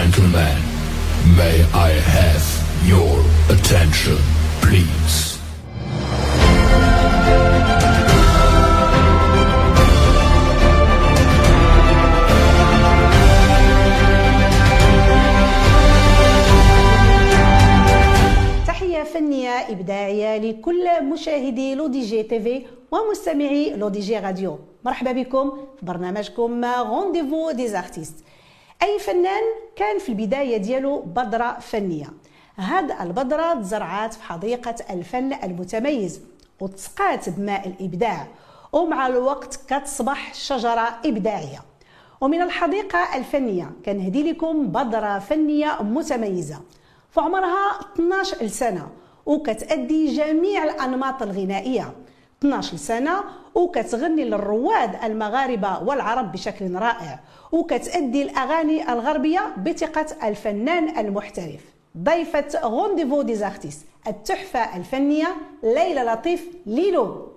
gentlemen, may I have your attention, please? تحية فنية إبداعية لكل مشاهدي L'ODJ TV ومستمعي L'ODJ Radio مرحبا بكم في برنامجكم Rendez-vous des artistes أي فنان كان في البداية ديالو بذرة فنية. هاد البذرة تزرعات في حديقة الفن المتميز وتسقات بماء الإبداع ومع الوقت كتصبح شجرة إبداعية. ومن الحديقة الفنية كنهدي لكم بذرة فنية متميزة. في عمرها 12 سنة وكتأدي جميع الأنماط الغنائية. 12 سنة وكتغني للرواد المغاربة والعرب بشكل رائع وكتأدي الأغاني الغربية بثقة الفنان المحترف. ضيفة Rendez-vous des artistes التحفة الفنية ليلى لطيف ليلو.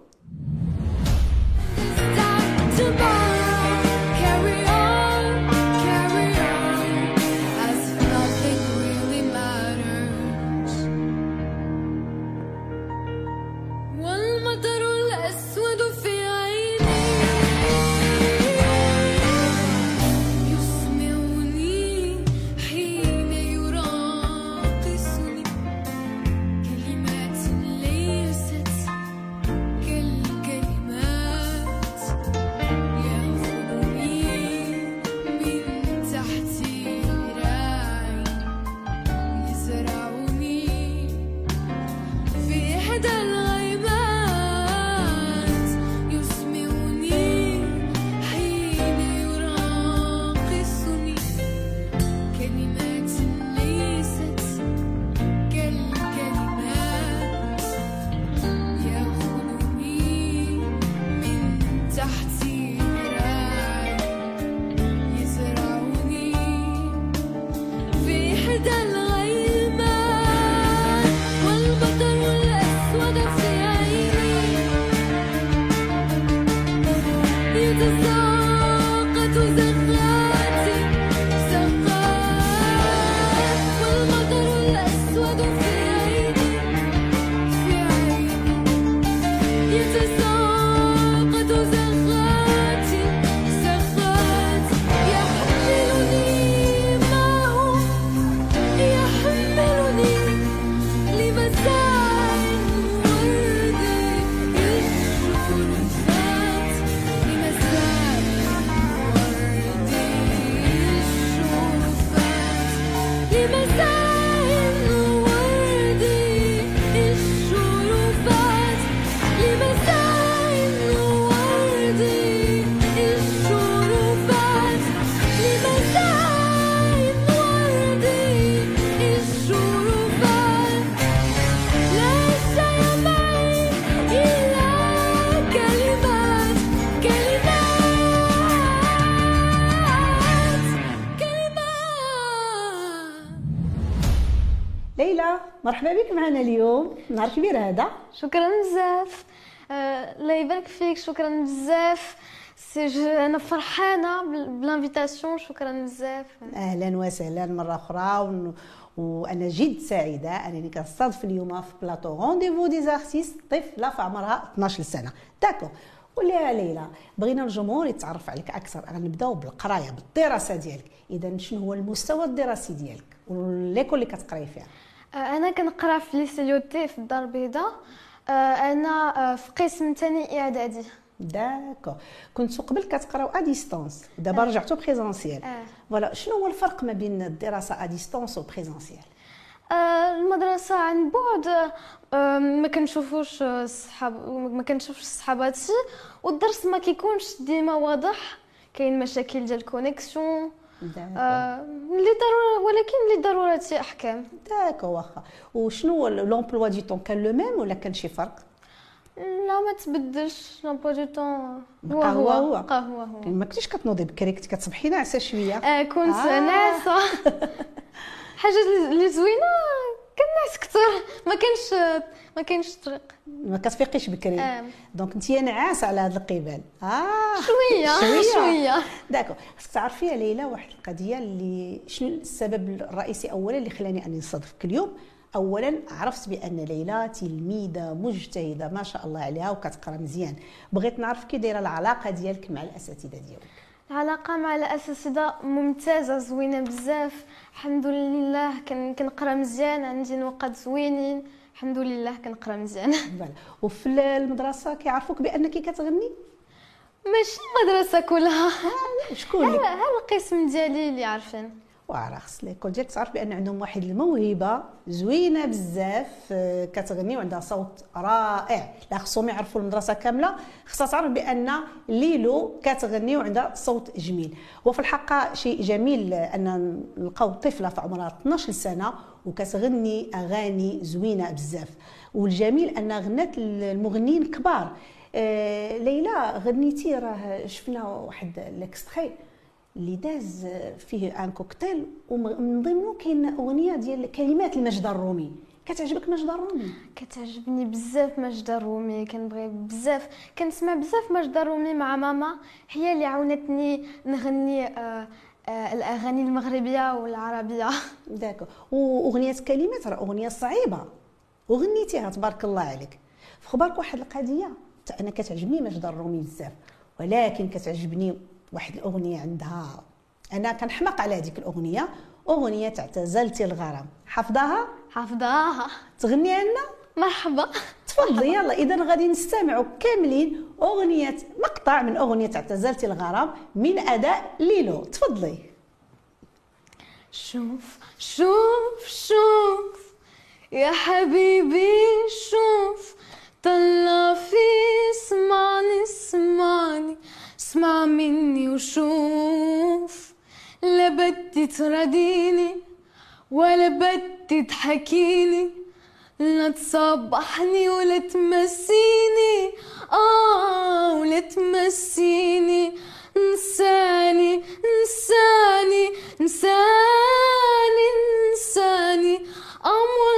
ليلى مرحبا بك معنا اليوم. نهار كبير هذا. شكرا بزاف. آه، الله يبارك فيك. شكرا بزاف. سي أنا فرحانة بال- بال invitation شكرا بزاف. أهلا وسهلا مرة أخرى. ون... وأنا جد سعيدة أنني كنستضيف اليوم في plateau Rendez-vous des artistes طفله في عمرها 12 سنة. d'accord قولي يا ليلى بغينا الجمهور يتعرف عليك أكثر. غنبداو بالقراية بالدراسة ديالك. اذا شنو هو المستوى الدراسي ديالك؟ و l'école اللي كتقراي فيها؟ أنا كنقرأ في lycée Lyautey في الدار البيضاء. آه، أنا آه، في قسم ثاني إعدادي. D'accord. كنتو قبل كتقراو à distance دابا رجعتو présentiel آه. voilà شنو هو الفرق ما بين الدراسة à distance و présentiel آه، المدرسة عن بعد آه، ما كنشوفوش آه، صحاب ما كنشوفش صحاباتي والدرس ما كيكونش ديما واضح. كاين مشاكل ديال ال connexion آه، اللي ضرورة ولكن اللي ضرورة أحكام. d'accord واخا. وشنو l'emploi du temps كان le même ولا كان شي فرق؟ لا ما تبدلش. l'emploi du temps هو هو هو. هو. بقى هو. هو ما كنتيش كتنوضي بكري كنتي كتصبحي ناعسة شوية. آه كنت آه. ناعسة. حاجة اللي زوينة كنعس كثر. ما كانش ما كانش طريق. ما كتفيقيش بكري. آه. donc انت نعاس على هذا القبال. آه. شوية. شوية. d'accord. خصك تعرفي يا ليلى واحد القضية اللي شنو السبب الرئيسي اولا اللي خلاني أني نصادفك اليوم اولا عرفت بأن ليلى تلميذة مجتهدة ما شاء الله عليها وكتقرأ مزيان. بغيت نعرف كي دايرة العلاقة ديالك مع الأساتذة ديالك. العلاقة مع الأساتذة ممتازة زوينة بزاف. الحمد لله كن كنقرأ مزيان عندي نقاط زوينين. الحمد لله كنقرأ مزيان. وفي المدرسة كيعرفوك بأنك كتغني؟ ماشي المدرسة كلها. شكون؟ اللي ها القسم ديالي اللي عارفين؟ وعرا خص ليكول ديالك تعرف بأن عندهم واحد الموهبة زوينة بزاف آه، كتغني وعندها صوت رائع. لا خصهم يعرفوا المدرسة كاملة. خصها تعرف بأن ليلو كتغني وعندها صوت جميل. وفي الحقيقة شيء جميل أن نلقاو طفلة في عمرها 12 سنه وكتغني أغاني زوينة بزاف. والجميل أن غنات المغنيين كبار. آه، ليلى غنيتي راه شفنا واحد ال extrait اللي داز فيه ان كوكتيل ومن ضمنه كاين أغنية ديال كلمات لماجدة الرومي. كتعجبك ماجدة الرومي؟ كتعجبني بزاف ماجدة الرومي كنبغي بزاف. كنسمع بزاف ماجدة الرومي مع ماما. هي اللي عاونتني نغني آه آه الأغاني المغربية والعربية. داك وأغنية كلمات راه أغنية صعيبة. وغنيتيها تبارك الله عليك. في خبارك واحد القضية أنا كتعجبني مجد الرومي بزاف. ولكن كتعجبني واحد الأغنية عندها. أنا كنحماق على هذيك الأغنية. أغنية اعتزلتي الغرام. حافظاها؟ حافظاها. تغنيها لنا مرحبا. تفضلي يلا. اذا غادي نستمعوا كاملين أغنية مقطع من أغنية اعتزلتي الغرام من أداء ليلو. تفضلي. شوف شوف شوف. يا حبيبي شوف. طلع في اسمعني اسمعني. اسمع مني وشوف. لا بدي تراضيني ولا بدي تحكيني. لا تصبحني ولا تمسيني. آه ولا تمسيني. انساني انساني انساني انساني. أمر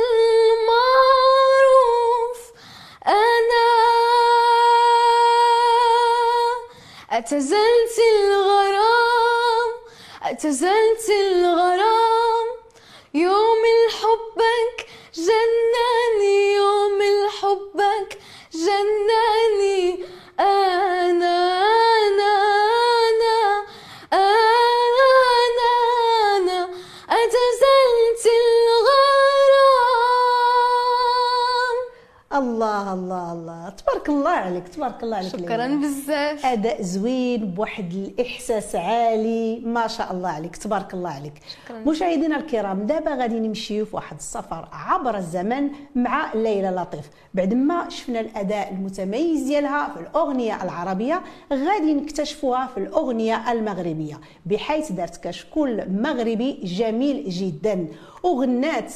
اعتزلت الغرام اعتزلت الغرام. تبارك الله عليك تبارك الله عليك شكرا. بزاف. أداء زوين بواحد الإحساس عالي ما شاء الله عليك تبارك الله عليك. شكراً. مشاهدينا الكرام دابا غادي نمشيو في واحد السفر عبر الزمن مع ليلى لطيف. بعد ما شفنا الأداء المتميز ديالها في الأغنية العربية غادي نكتشفوها في الأغنية المغربية بحيث دارت كشكول مغربي جميل جدا. وغنات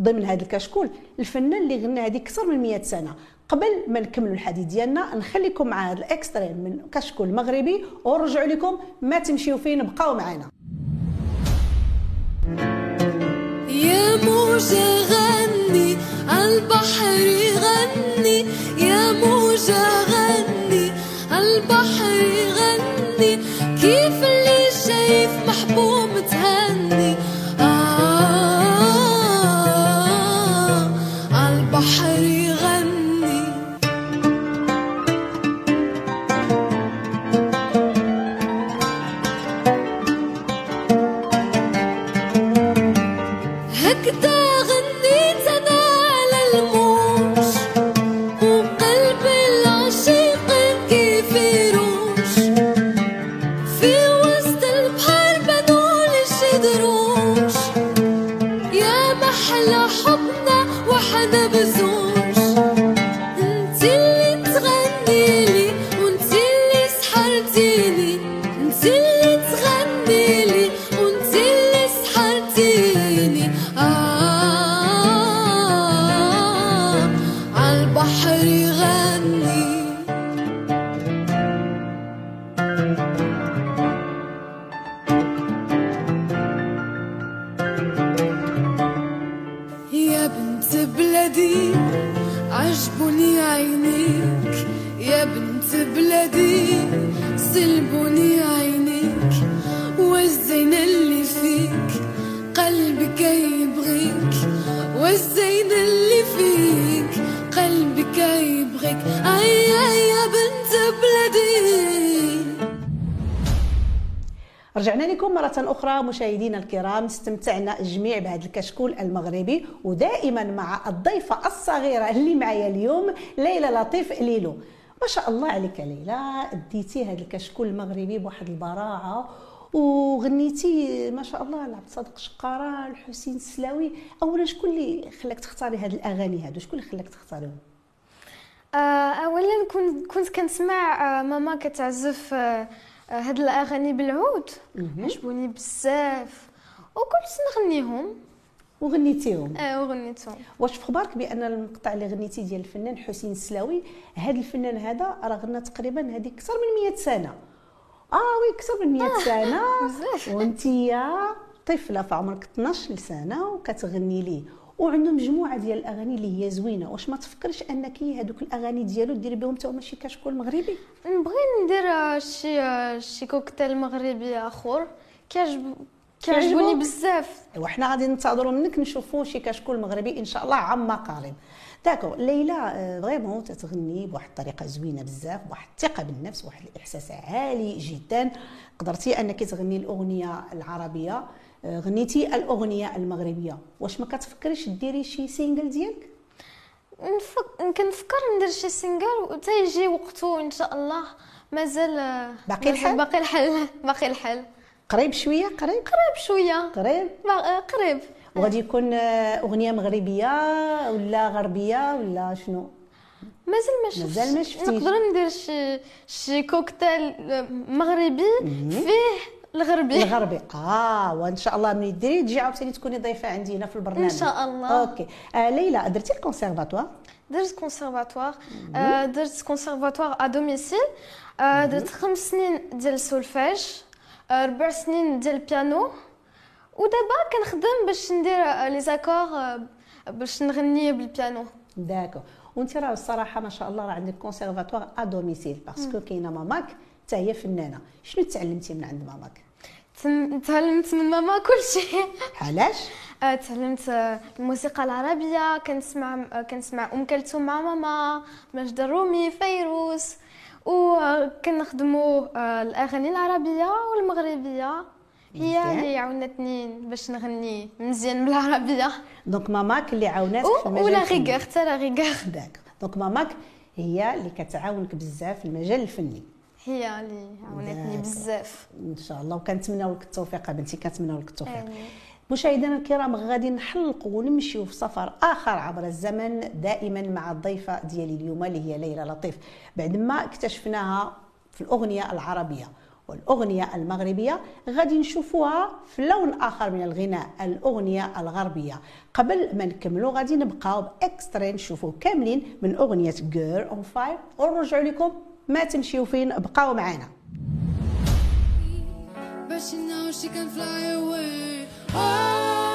ضمن هذا الكشكول الفنان اللي غنى هذه أكثر من 100 سنة. قبل ما نكملوا الحديث ديالنا نخليكم مع هذا الاكسترين من كشكول مغربي ونرجعوا لكم ما تمشيو فين بقاو معنا. يا موجة غني عالبحر غني. يا موجة غني عالبحر غني. كيف اللي شايف بلدي عجبني عينيك. يا بنت بلدي سلبني عينيك. والزين اللي فيك قلبك يبغيك. والزين اللي فيك قلبك يبغيك. أي أي رجعنا لكم مرة أخرى مشاهدينا الكرام استمتعنا الجميع بهذا الكشكول المغربي ودائما مع الضيفة الصغيرة اللي معايا اليوم ليلى لطيف ليلو. ما شاء الله عليك ليلى أديتي هذا الكشكول المغربي بواحد البراعة وغنيتي ما شاء الله لعبد صادق شقارة الحسين السلاوي. اولا شكون اللي خلاك تختاري هاد الأغاني هادو؟ شكون اللي خلاك تختاريهم؟ آه، اولا كنت كنسمع آه، ماما كتعزف آه، هاد الأغاني بالعود. عجبوني بزاف. وكنت نغنيهم. وغنيتيهم. آه وغنيتهم. واش في خبارك بأن المقطع اللي غنيتي ديال الفنان حسين السلاوي هذا الفنان هذا راه غنى تقريبا هذه أكثر من 100 سنة. آه وي أكثر من 100 سنة. بزاف. وانت طفلة في عمرك 12 سنة وكتغني ليه. وعنده مجموعة ديال الأغاني اللي هي زوينة. واش ما تفكرش أنك هذوك الأغاني ديالو ديري بهم حتى هما شي كشكول مغربي؟ نبغي ندير شي شي كوكتيل مغربي آخر. كيعجب؟ كيعجبوني بزاف. وحنا غادي ننتظروا منك نشوفوا شي كشكول مغربي إن شاء الله عما قريب. d'accord ليلى آه، vraiment تتغني بواحد الطريقة زوينة بزاف بواحد الثقة بالنفس واحد الإحساس عالي جدا. قدرتي أنك تغني الأغنية العربية. غنيتي الأغنية المغربية. واش ما كتفكريش ديري شي single ديالك؟ نفك... كنفكر ندير شي single وتا يجي وقته إن شاء الله. مازال باقي الحال؟ باقي الحل باقي الحال قريب شوية؟ قريب؟ قريب شوية. قريب؟ آه، قريب. وغادي يكون آه، أغنية مغربية ولا غربية ولا شنو؟ مازال ما شفتش. مازال ما شفتيش. نقدر ندير شي شي كوكتيل آه، مغربي فيه الغربي. الغربي. آه وإن شاء الله من ديري تجي عاوتاني تكوني ضيفة عندي هنا في البرنامج. إن شاء الله. OK. آه ليلى درتي الكونسيرفاتوار؟ درت كونسيرفاتوار. آه، درت conservatoire à domicile آه، درت خمس سنين ديال السولفاج آه، ربع سنين ديال البيانو ودابا كنخدم باش ندير les زاكور باش نغني بالبيانو. d'accord. وانت راه الصراحة ما شاء الله راه عندك conservatoire à domicile parce que كاينة ماماك حتى هي فنانة. شنو تعلمتي من عند ماماك؟ تعلمت من ماما كل شيء علاش؟ آه، تعلمت الموسيقى العربية كنسمع كنسمع أم كلثوم مع ماما ماجدة الرومي فيروز وكنخدموا آه، الأغاني العربية والمغربية. هي. اللي عاونتني باش نغني مزيان بالعربية. donc ماماك اللي عاوناتك في المجال ولا. غيغار حتى لا داك. donc ماماك هي اللي كتعاونك بزاف في المجال الفني. هي اللي عاونتني. بزاف. إن شاء الله. وكنتمناو لك التوفيق بنتي كنتمناو لك التوفيق. مشاهدينا الكرام غادي نحلقوا ونمشيو في سفر آخر عبر الزمن دائما مع الضيفة ديالي اليوم اللي هي ليلى لطيف. بعد ما اكتشفناها في الأغنية العربية. والأغنية المغربية غادي نشوفوها في لون اخر من الغناء الأغنية الغربية. قبل ما نكملوا غادي نبقاو ب extrait نشوفوا كاملين من أغنية Girl on Fire ونرجعوا لكم ما تمشيو فين بقاو معنا But she knows she can fly away. Oh,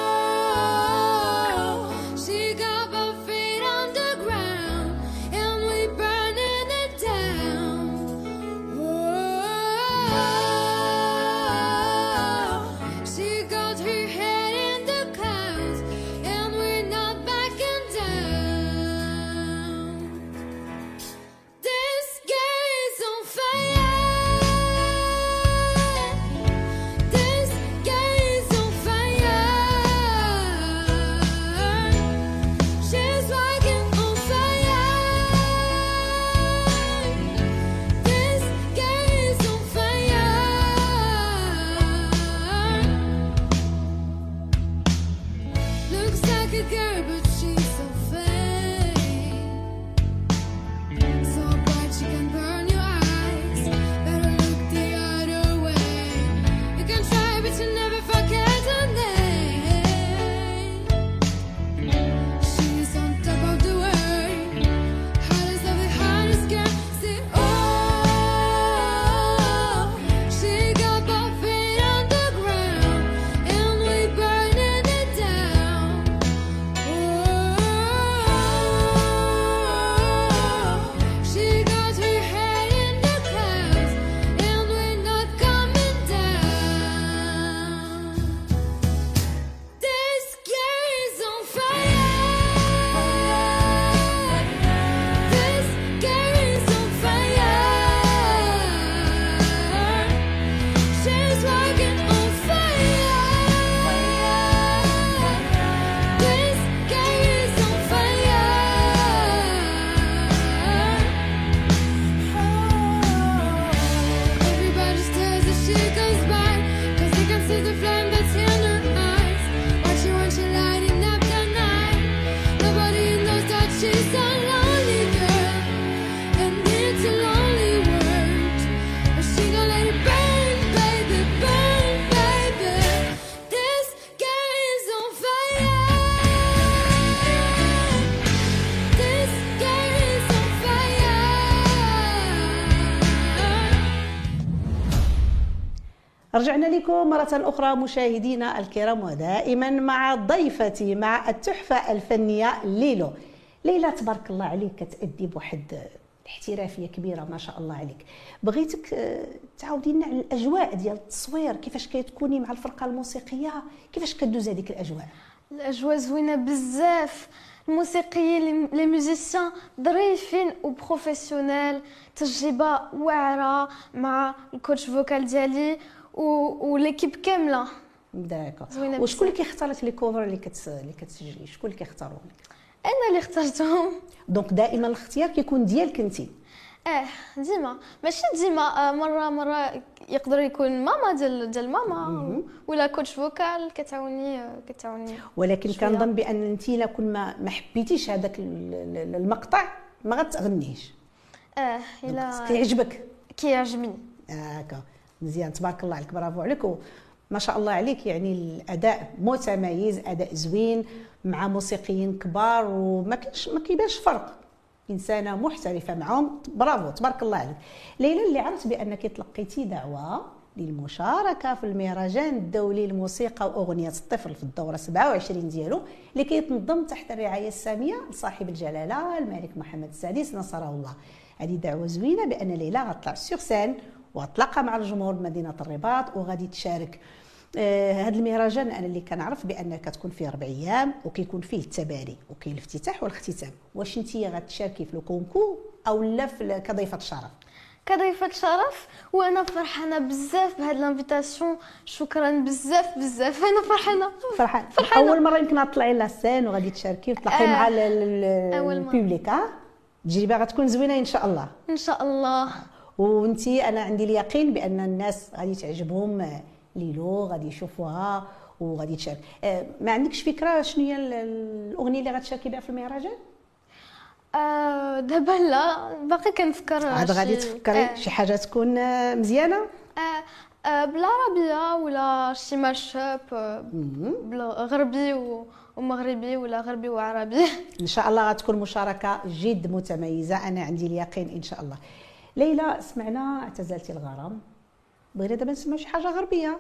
لكم مرة أخرى مشاهدينا الكرام ودائما مع ضيفتي مع التحفة الفنية ليلو. ليلى تبارك الله عليك كتأدي بواحد الاحترافية كبيرة ما شاء الله عليك. بغيتك آه، تعاودي لنا على الأجواء ديال التصوير. كيفاش كتكوني مع الفرقة الموسيقية؟ كيفاش كدوز هذيك الأجواء؟ الأجواء زوينة بزاف. الموسيقيين les musiciens ظريفين و professionnels تجربة واعرة مع ال coach vocal ديالي. و l'équipe كاملة. d'accord زوينة وشكون اللي كيختارك les covers اللي كتس... اللي كتسجلي؟ شكون اللي كيختارهم لك؟ أنا اللي اخترتهم. donc دائما الاختيار كيكون ديالك انت. آه ديما. ماشي ديما آه، مره مرة يقدر يكون ماما ديال ديال ماما. ولا coach vocal كتعاوني آه، كتعاوني. ولكن. كنظن بأن انت الا كل ما ما حبيتيش هذاك ال- ال- المقطع ما غتغنيش آه إلا كيعجبك. كيعجبني. هكا مزيان. تبارك الله عليك برافو عليك. ما شاء الله عليك يعني الأداء متميز أداء زوين مع موسيقيين كبار وما كاينش ما كيبانش فرق. إنسانة محترفة معهم برافو تبارك الله عليك. ليلى اللي عرفت بأنك تلقيتي دعوة للمشاركة في المهرجان الدولي للموسيقى وأغنية الطفل في الدورة 27 ديالو اللي كيتنظم تحت الرعاية السامية لصاحب الجلالة الملك محمد السادس نصره الله. هذه دعوة زوينة بأن ليلى غتطلع sur scène وغتلاقى مع الجمهور بمدينه الرباط وغادي تشارك هذا المهرجان. أنا اللي كنعرف بان كتكون فيه ربع أيام وكيكون فيه التباري وكاين الافتتاح والاختتام. واش أنت غتشاركي في ال concours أو لا في كضيفة الشرف كضيفة شرف؟ وأنا فرحانة بزاف بهاد l'invitation شكرا بزاف بزاف. أنا فرحانة. فرحان فرحانة. أول مرة يمكن غتطلعي للسين وغادي تشاركي وتلاقي آه. مع مرة. البوبليك التجربة غتكون زوينة إن شاء الله. إن شاء الله. وانت أنا عندي اليقين بان الناس غادي تعجبهم آه، ليلو غادي يشوفوها وغادي تشارك. آه، ما عندكش فكرة شنو هي ال- الأغنية اللي غتشاركي بها في المهرجان آه دابا لا باقي كنفكر عاد غادي تفكري آه. شي حاجة تكون آه، مزيانة؟ آه بالعربيه ولا شي mash-up و- ومغربي ولا غربي وعربي. إن شاء الله غتكون مشاركة جد متميزة. أنا عندي اليقين إن شاء الله. ليلى سمعنا اعتزلتي الغرام بغينا دابا نسمعوا شي حاجة غربية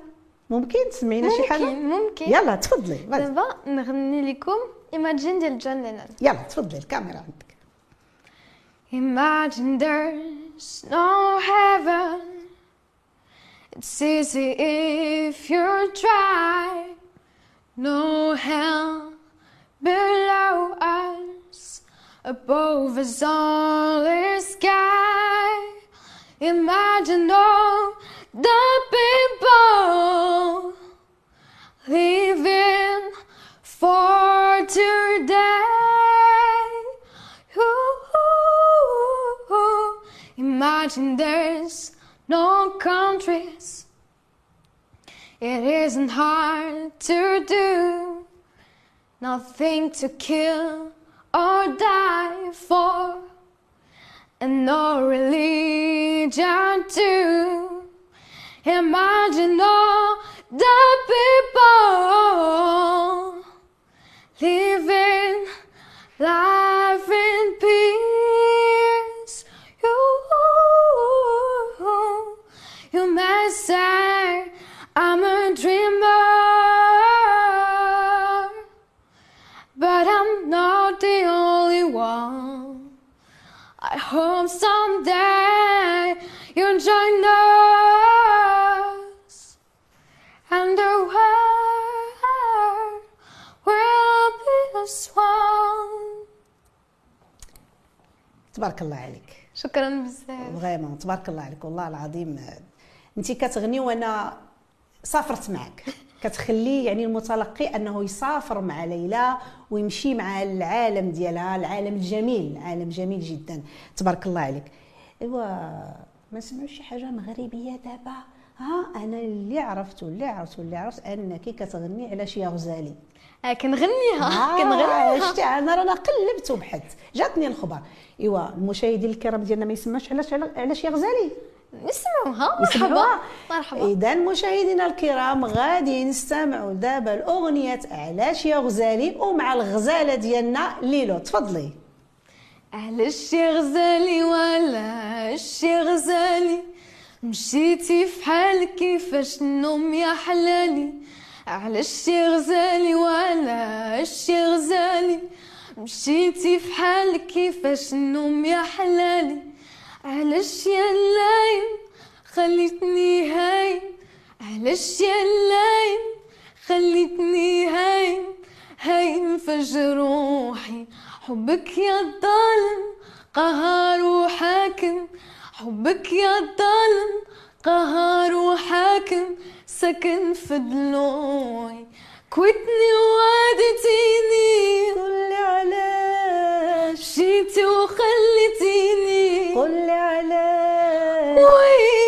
ممكن تسمعينا شي حاجة ممكن ممكن يلا تفضلي. دابا نغني لكم Imagine ديال جون لينون يلا تفضلي الكاميرا عندك Imagine there's no heaven. It's easy if you try. No hell below us. Above us only sky. Imagine all the people living for today. Ooh, imagine there's no countries. It isn't hard to do. Nothing to kill or die for. And no religion too. Imagine all the people تبارك الله عليك. شكرا بزاف. فريمون تبارك الله عليك والله العظيم انت كتغني وأنا سافرت معك كتخلي يعني المتلقي انه يسافر مع ليلى ويمشي مع العالم ديالها العالم الجميل عالم جميل جدا. تبارك الله عليك. ايوا ما نسمعوا شي حاجة مغربية دابا؟ ها أنا اللي عرفت واللي عرفت واللي عرفت أنك كتغني على شي غزالي. آه كنغنيها آه كنغنيها. شتي أنا رانا قلبت وبحثت. جاتني الخبر. إيوا المشاهدين الكرام ديالنا ما يسمعوش علاش على شي غزالي. نسمعوها مرحبا؟ مرحبا. إذا مشاهدينا الكرام غادي نستمعوا دابا الأغنية علاش يا غزالي ومع الغزالة ديالنا. ليلو تفضلي. علاش يا غزالي وعلاش يا غزالي. مشيتي في حالك كيفاش النوم يا حلالي علاش يا غزالي وعلاش يا غزالي؟ مشيتي في حالك كيفاش النوم يا حلالي علاش يا اللايم خليتني هايم؟ علاش يا اللايم خليتني هايم؟ هايم فجر روحي حبك يا الظالم قهار وحاكم. حبك يا الظالم قهار وحاكم سكن في ضلوعي كويتني وعدتيني قل لي علاش. مشيتي وخليتيني. قل لي علاش. كويتني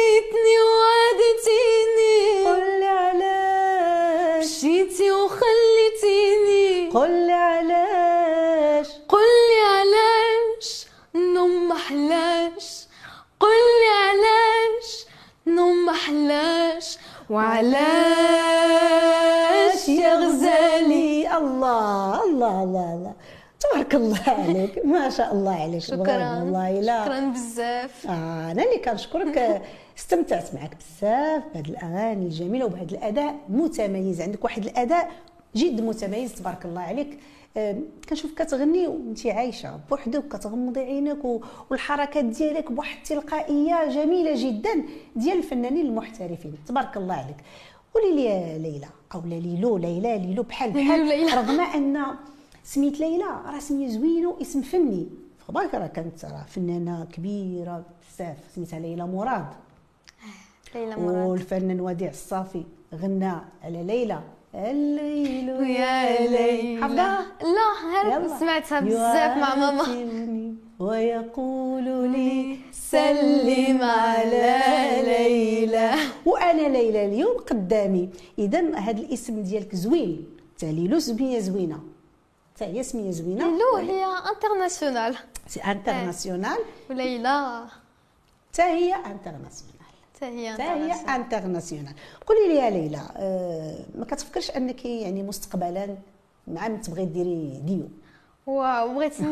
وعلاش يا غزالي. الله الله الله الله. تبارك الله عليك. ما شاء الله عليك. شكرا والله لا. شكرا بزاف. آه أنا اللي كنشكرك. استمتعت معك بزاف بهاد الأغاني الجميله وبهذا الأداء متميز. عندك واحد الأداء جد متميز تبارك الله عليك. آه، كنشوف كتغني وانت عايشة بوحدك كتغمضي عينك والحركات ديالك بواحد التلقائية جميلة جدا ديال الفنانين المحترفين. تبارك الله عليك. قولي لي ليلى أو ليلو ليلى ليلو بحال بحال. رغم أن سميت ليلى راه سميه زوينه واسم فني. فبالك راه كانت راه فنانة كبيرة بزاف سميتها ليلى مراد. ليلى مراد. والفنان وديع الصافي غنى على ليلى. الليل ويا ليلى. حفظها لا. هر سمعتها بزاف مع ماما. ويقول لي سلم على ليلى. وأنا ليلى اليوم قدامي. إذا هذا الاسم ديالك زوين. تاع ليلو سمية زوينة. تا هي سمية زوينة. لو هي international c'est international وليلى. تا هي انترناسيونال حتى هي. international قولي لي يا ليلى آه، ما كتفكرش أنك يعني مستقبلا مع تبغي ديري duo؟ waouh بغيت مع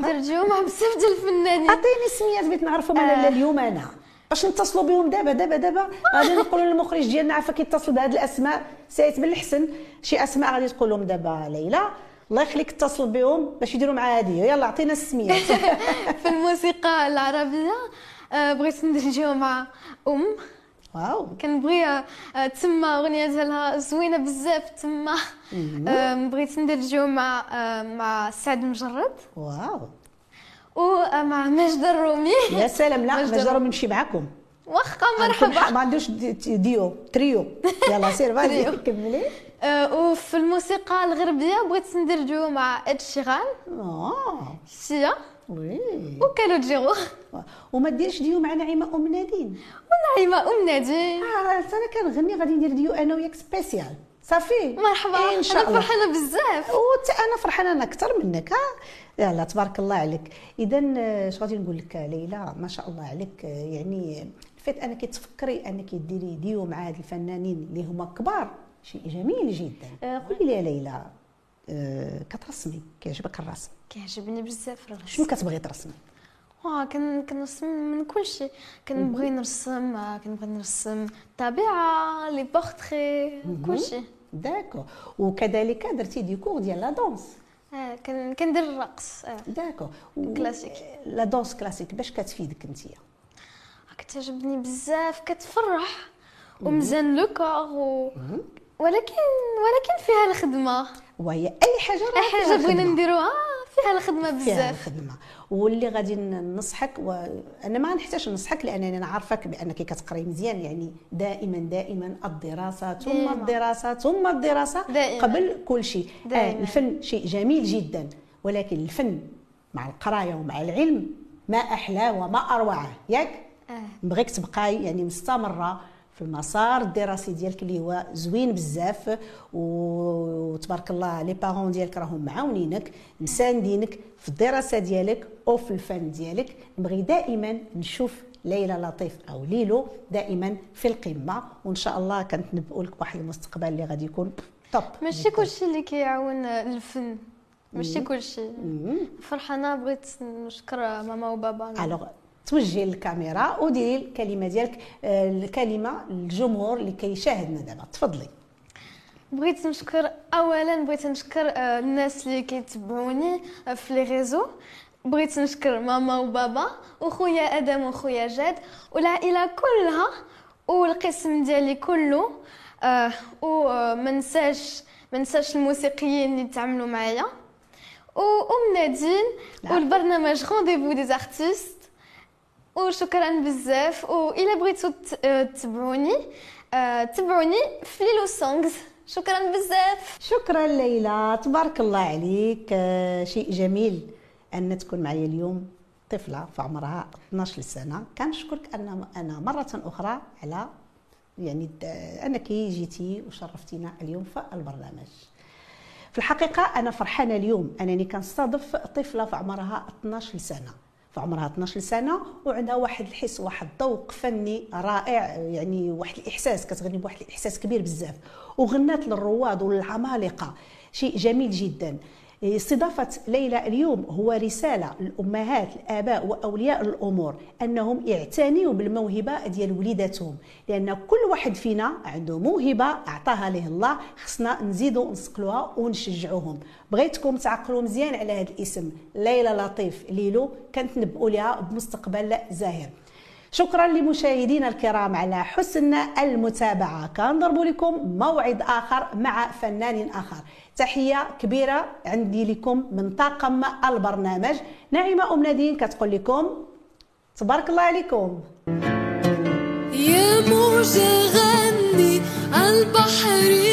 بزاف ديال الفنانين. عطيني السميات بغيت نعرفهم أنا لا اليوم أنا. باش نتصلوا بهم دابا دابا دابا. غادي نقولوا للمخرج ديالنا عارفه كيتصل بهاد الأسماء. سايت من الحسن شي أسماء غادي تقول لهم دابا ليلى الله يخليك اتصل بهم باش يديروا معها هادي. يلا عطينا السميات. في الموسيقى العربية آه، بغيت ندير جو مع أم. واو. كنبغي آه، تما أغنية ديالها زوينة بزاف تما. آه، بغيت ندير جو مع آه، مع سعد مجرد. واو. ومع ماجد الرومي. يا سلام لا مجد جرب نمشي معاكم. واخا مرحبا. ما عندوش دي- دي- ديو تريو. يلا سير تريو. كملي. وفي الموسيقى الغربية بغيت ندير جو مع إد شيران آه. سيا وي. وكالوجيرو وما ديرش ديو مع نعيمة أم نادين. ونعيمه أم نادين آه أنا كنغني غادي ندير ديو أنا وياك سبيسيال. صافي. مرحبا إن شاء أنا الله. فرحانة بزاف. وت أنا فرحانة أنا أكثر منك ها؟ يلا تبارك الله عليك. إذا اش غادي نقول لك ليلى؟ ما شاء الله عليك. آه، يعني الفات انك تفكري أنك ديري ديو مع هاد الفنانين اللي هما كبار. شيء جميل جدا. آه، قولي لي يا ليلى آه، كترسمي كيعجبك الرسم؟ كيعجبني بزاف الرسم. شنو كتبغي ترسمي؟ واه كن كنرسم من كل شيء كنبغي نرسم آه، كنبغي نرسم طبيعة les portraits كل شيء d'accord. وكذلك درتي des cours ديال la danse آه كن كندير الرقص آه. d'accord. classique. la danse classique باش كتفيدك انتيا كتعجبني بزاف. كتفرح ومزيان le corps و... ولكن ولكن فيها الخدمة. وهي أي حاجة راه فيها حاجة بغينا. نديروها فيها الخدمة فيها بزاف. الخدمة. واللي غادي ننصحك وأنا ما نحتاج ننصحك لأنني أنا عارفك بأنك كتقراي مزيان يعني دائما دائما الدراسة ثم. الدراسة ثم الدراسة دائما. قبل كل شيء آه. الفن شيء جميل جدا ولكن الفن مع القراية ومع العلم ما احلاه وما اروعه ياك آه. نبغيك تبقاي يعني مستمرة في المسار الدراسي ديالك اللي هو زوين بزاف وتبارك الله لي بارون ديالك راهم معاونينك مساندينك في الدراسة ديالك أو في الفن ديالك. نبغي دائما نشوف ليلى لطيف أو ليلو دائما في القمة وإن شاء الله كنتنبؤ لك بواحد المستقبل اللي غادي يكون top ماشي كلشي اللي كيعاون الفن ماشي كلشي. فرحانة بغيت نشكر ماما وبابا. alors توجهي للكاميرا وديري الكلمة ديالك آه، الكلمة للجمهور اللي كيشاهدنا دابا. تفضلي. بغيت نشكر اولا بغيت نشكر آه، الناس اللي كيتبعوني آه، في les réseaux. بغيت نشكر ماما وبابا وخويا آدم وخويا جاد. والعائلة كلها والقسم ديالي كله آه وما نساش ما نساش الموسيقيين اللي تعاملوا معايا. وام نادين. والبرنامج Rendez-vous des artistes وشكرا بزاف. والى بغيتو ت- آه، تتبعوني آه، تبعوني في Lilou Songs شكرا بزاف. شكرا ليلى. تبارك الله عليك. آه، شيء جميل أن تكون معي اليوم. طفلة في عمرها 12 سنة. كنشكرك ان أنا مرة أخرى على يعني أنك جيتي وشرفتينا اليوم في البرنامج. في الحقيقة أنا فرحانة اليوم أنني كنستضيف طفلة في عمرها 12 سنة. عمرها 12 سنة وعندها واحد الحس واحد الذوق فني رائع يعني واحد الإحساس كتغني بواحد الإحساس كبير بزاف. وغنات للرواد وللعمالقة شيء جميل جدا. استضافة ليلى اليوم هو رسالة للأمهات الآباء وأولياء الأمور أنهم يعتنيوا بالموهبة ديال وليداتهم لأن كل واحد فينا عنده موهبة أعطاها له الله خصنا نزيدوا نسقلوها ونشجعوهم. بغيتكم تعقلوا مزيان على هذا الاسم ليلى لطيف ليلو كنتنبؤوا لها بمستقبل زاهر. شكرا لمشاهدينا الكرام على حسن المتابعة. كنضرب لكم موعد آخر مع فنان آخر. تحية كبيرة عندي لكم من طاقم البرنامج. نعيمة أم نادين كتقول لكم تبارك الله عليكم. يا موجة غني عالبحر